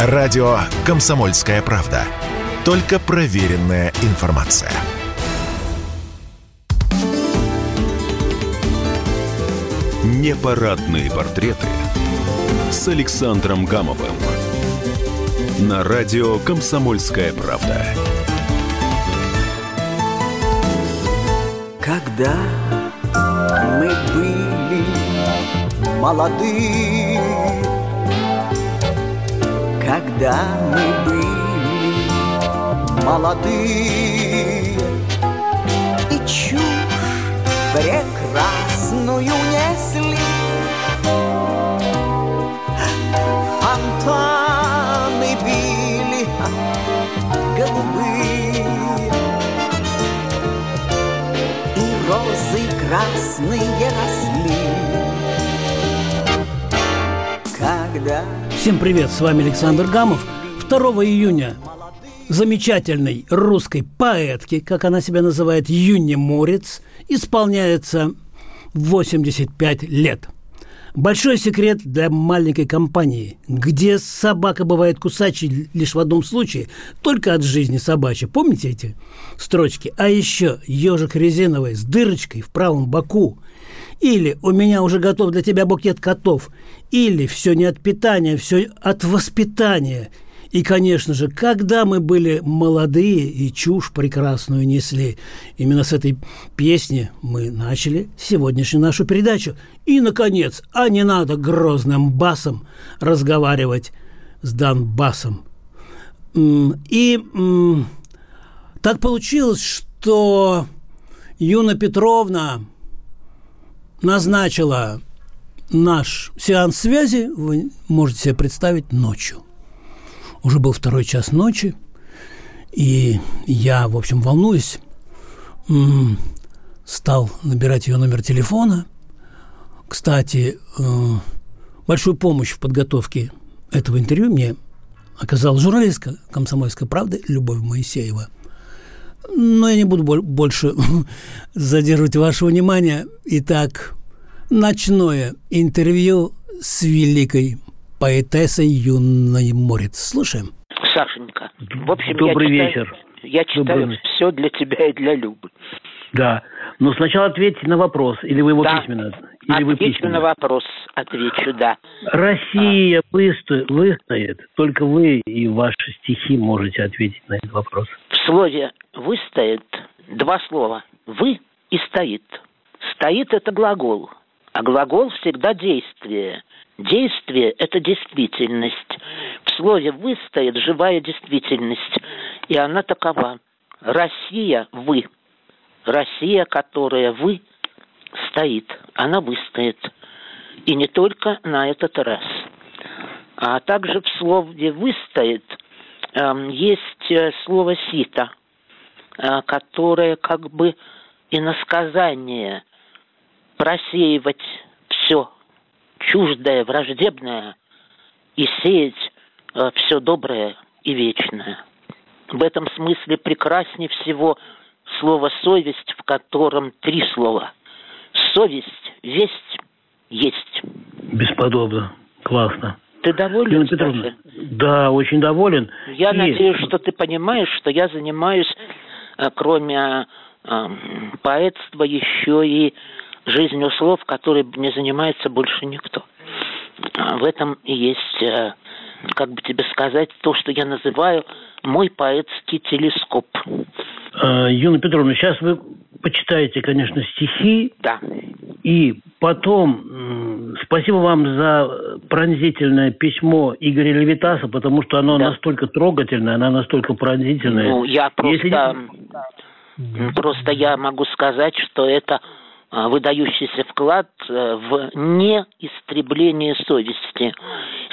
Радио «Комсомольская правда». Только проверенная информация. Непарадные портреты с Александром Гамовым. На радио «Комсомольская правда». Когда мы были молоды, когда мы были молоды, и чушь прекрасную несли. Фонтаны били голубые, и розы красные росли. Когда Всем привет, с вами Александр Гамов. 2 июня замечательной русской поэтке, как она себя называет, Юне Морец, исполняется 85 лет. Большой секрет для маленькой компании, где собака бывает кусачей лишь в одном случае, только от жизни собачьей. Помните эти строчки? А еще ежик резиновый с дырочкой в правом боку. Или «У меня уже готов для тебя букет котов». Или «Все не от питания, все от воспитания». И, конечно же, когда мы были молодые и чушь прекрасную несли, именно с этой песни мы начали сегодняшнюю нашу передачу. И, наконец, а не надо грозным басом разговаривать с Донбассом. И так получилось, что Юна Петровна назначила наш сеанс связи, вы можете себе представить, ночью. Уже был второй час ночи, и я, в общем, волнуюсь, стал набирать ее номер телефона. Кстати, э, большую помощь в подготовке этого интервью мне оказала журналистка «Комсомольской правды» Любовь Моисеева. Но я не буду боль- больше задерживать ваше внимание. Итак, ночное интервью с великой поэтессой Юной Морец. Слушаем. Сашенька, в общем, Добрый я вечер. читаю, я читаю Добрый. все для тебя и для Любы. Да. Но сначала ответьте на вопрос, или вы его Да. письменно? Или вы Отвечу письменно? на вопрос, отвечу, да. Россия высто- выстоит, только вы и ваши стихи можете ответить на этот вопрос. В слове «выстоит» два слова «вы» и «стоит». «Стоит» – это глагол, а глагол всегда действие. Действие – это действительность. В слове «выстоит» живая действительность, и она такова. Россия – вы. Россия, которая вы, стоит. Она выстоит. И не только на этот раз. А также в слове «выстоит» эм, есть э, слово «сито», э, которое как бы иносказание просеивать чуждое, враждебное и сеять все доброе и вечное. В этом смысле прекраснее всего слово «совесть», в котором три слова. Совесть, весть, есть. Бесподобно. Классно. Ты доволен, Елена Петровна, да, очень доволен. Я И- надеюсь, что ты понимаешь, что я занимаюсь, э, кроме э, поэтства, еще и жизнью слов, которой не занимается больше никто. А В этом и есть, э, как бы тебе сказать, то, что я называю мой поэтский телескоп. Э, Юна Петровна, сейчас вы почитаете, конечно, стихи, Да. и потом спасибо вам за пронзительное письмо Игоря Левитаса, потому что оно Да. настолько трогательное, оно настолько пронзительное. Ну, я Если просто, м, просто я могу сказать, что это выдающийся вклад э, в неистребление совести.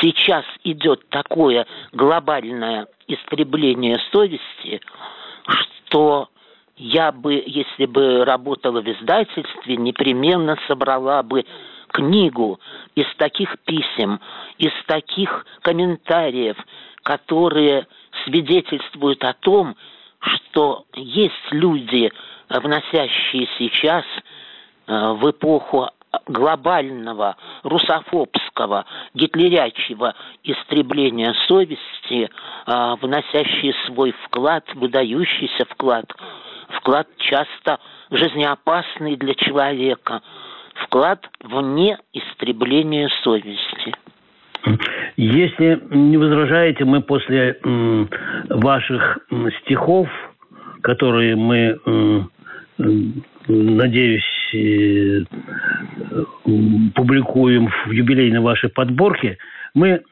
Сейчас идет такое глобальное истребление совести, что я бы, если бы работала в издательстве, непременно собрала бы книгу из таких писем, из таких комментариев, которые свидетельствуют о том, что есть люди, вносящие сейчас э, в эпоху глобального, русофобского, гитлерячего истребления совести, а, вносящие свой вклад, выдающийся вклад, вклад часто жизнеопасный для человека, вклад вне истребления совести. Если не возражаете, мы после ваших стихов, которые мы, надеюсь, э, публикуем в юбилейной вашей подборке, мы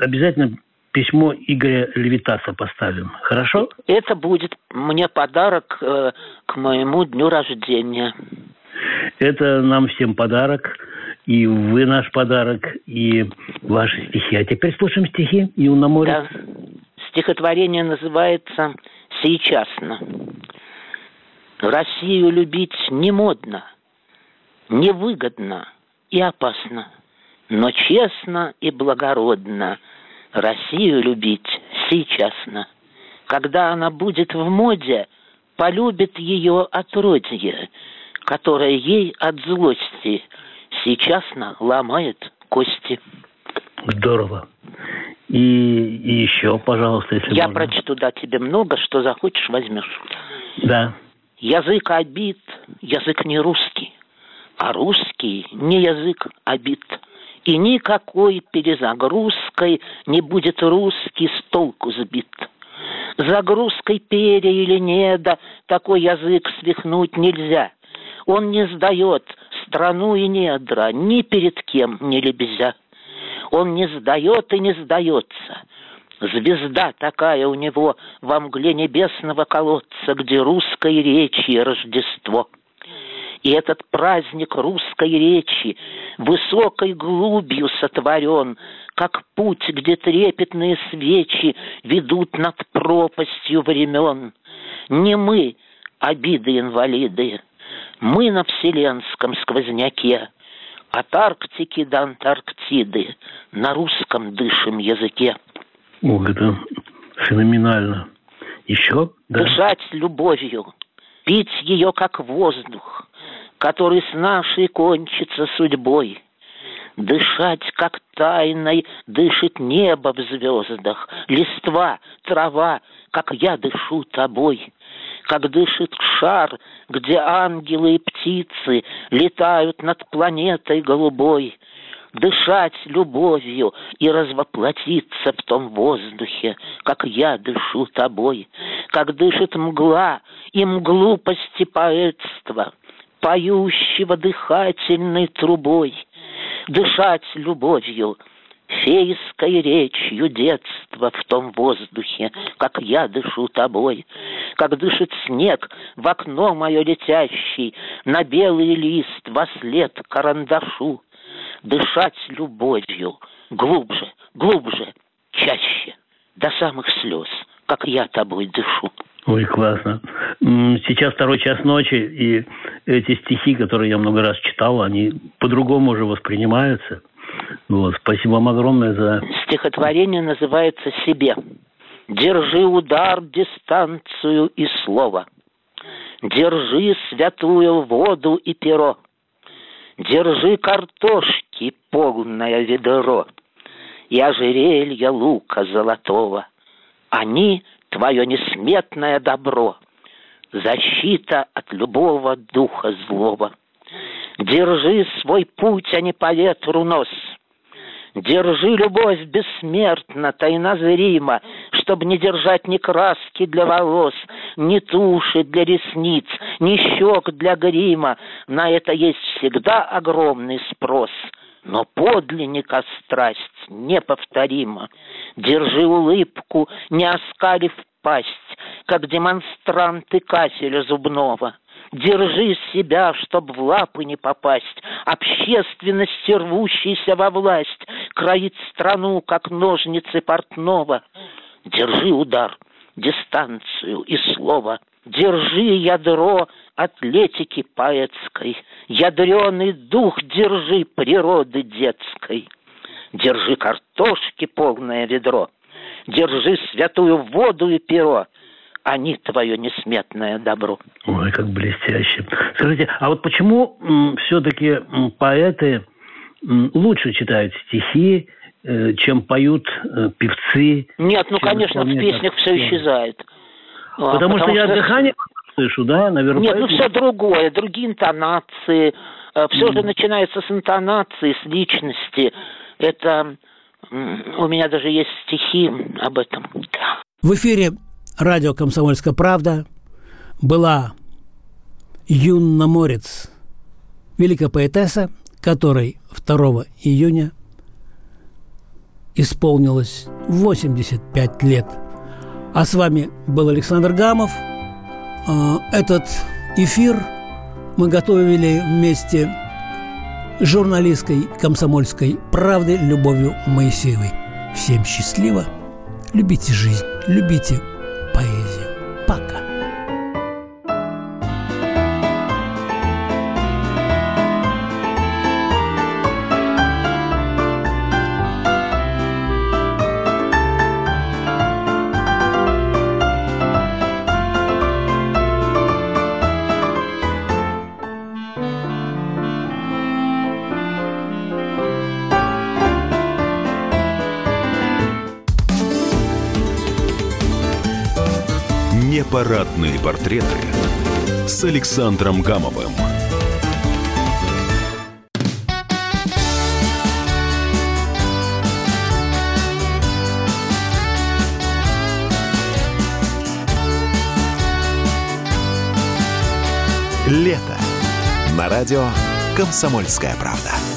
обязательно письмо Игоря Левитаса поставим. Хорошо? Это будет мне подарок э, к моему дню рождения. Это нам всем подарок. И вы наш подарок, и ваши стихи. А теперь слушаем стихи Юна море. Да. Стихотворение называется «Сейчасно». Россию любить не модно, невыгодно и опасно, но честно и благородно Россию любить сейчасно. Когда она будет в моде, полюбит ее отродье, которое ей от злости сейчас ломает кости. Здорово. И, и еще, пожалуйста, если Я можно. прочту, да, тебе много, что захочешь, возьмешь. Да. Язык обид, язык не русский, а русский не язык обид. И никакой перезагрузкой не будет русский с толку сбит. Загрузкой перья или неда такой язык свихнуть нельзя. Он не сдает страну и недра, ни перед кем не лебезя. Он не сдает и не сдается. Звезда такая у него во мгле небесного колодца, где русской речи Рождество. И этот праздник русской речи высокой глубью сотворен, как путь, где трепетные свечи ведут над пропастью времен. Не мы, обиды-инвалиды, мы на вселенском сквозняке, от Арктики до Антарктиды на русском дышим языке. Ох, это феноменально. Еще? Да. Дышать любовью, пить ее как воздух, который с нашей кончится судьбой. Дышать, как тайной, дышит небо в звездах, листва, трава, как я дышу тобой как дышит шар, где ангелы и птицы летают над планетой голубой, дышать любовью и развоплотиться в том воздухе, как я дышу тобой, как дышит мгла и мглупости поэтства, поющего дыхательной трубой, дышать любовью — фейской речью детства в том воздухе, как я дышу тобой, как дышит снег в окно мое летящий, на белый лист во след карандашу, дышать любовью глубже, глубже, чаще, до самых слез, как я тобой дышу. Ой, классно. Сейчас второй час ночи, и эти стихи, которые я много раз читал, они по-другому уже воспринимаются – вот, спасибо вам огромное за... Стихотворение называется «Себе». Держи удар, дистанцию и слово. Держи святую воду и перо. Держи картошки полное ведро И ожерелье лука золотого. Они — твое несметное добро, Защита от любого духа злого. Держи свой путь, а не по ветру нос. Держи любовь бессмертно, тайна зрима, Чтоб не держать ни краски для волос, Ни туши для ресниц, ни щек для грима. На это есть всегда огромный спрос. Но подлинника страсть неповторима. Держи улыбку, не оскалив пасть, Как демонстранты кафеля зубного. Держи себя, чтоб в лапы не попасть. Общественность, рвущейся во власть, Кроит страну, как ножницы портного. Держи удар, дистанцию и слово. Держи ядро атлетики поэтской. Ядреный дух держи природы детской. Держи картошки полное ведро. Держи святую воду и перо. они твое несметное добро. Ой, как блестяще. Скажите, а вот почему все-таки поэты лучше читают стихи, чем поют э, певцы? Нет, ну, конечно, в песнях все исчезает. А, потому, потому что, что я дыхание слышу, да, наверное. Нет, ну, поэтому... ну все другое, другие интонации. Э, все mm. же начинается с интонации, с личности. Это у меня даже есть стихи об этом. В эфире радио «Комсомольская правда» была Юнна Морец, великая поэтесса, которой 2 июня исполнилось 85 лет. А с вами был Александр Гамов. А, этот эфир мы готовили вместе с журналисткой комсомольской правды Любовью Моисеевой. Всем счастливо, любите жизнь, любите Парадные портреты с Александром Гамовым. Лето. На радио «Комсомольская правда».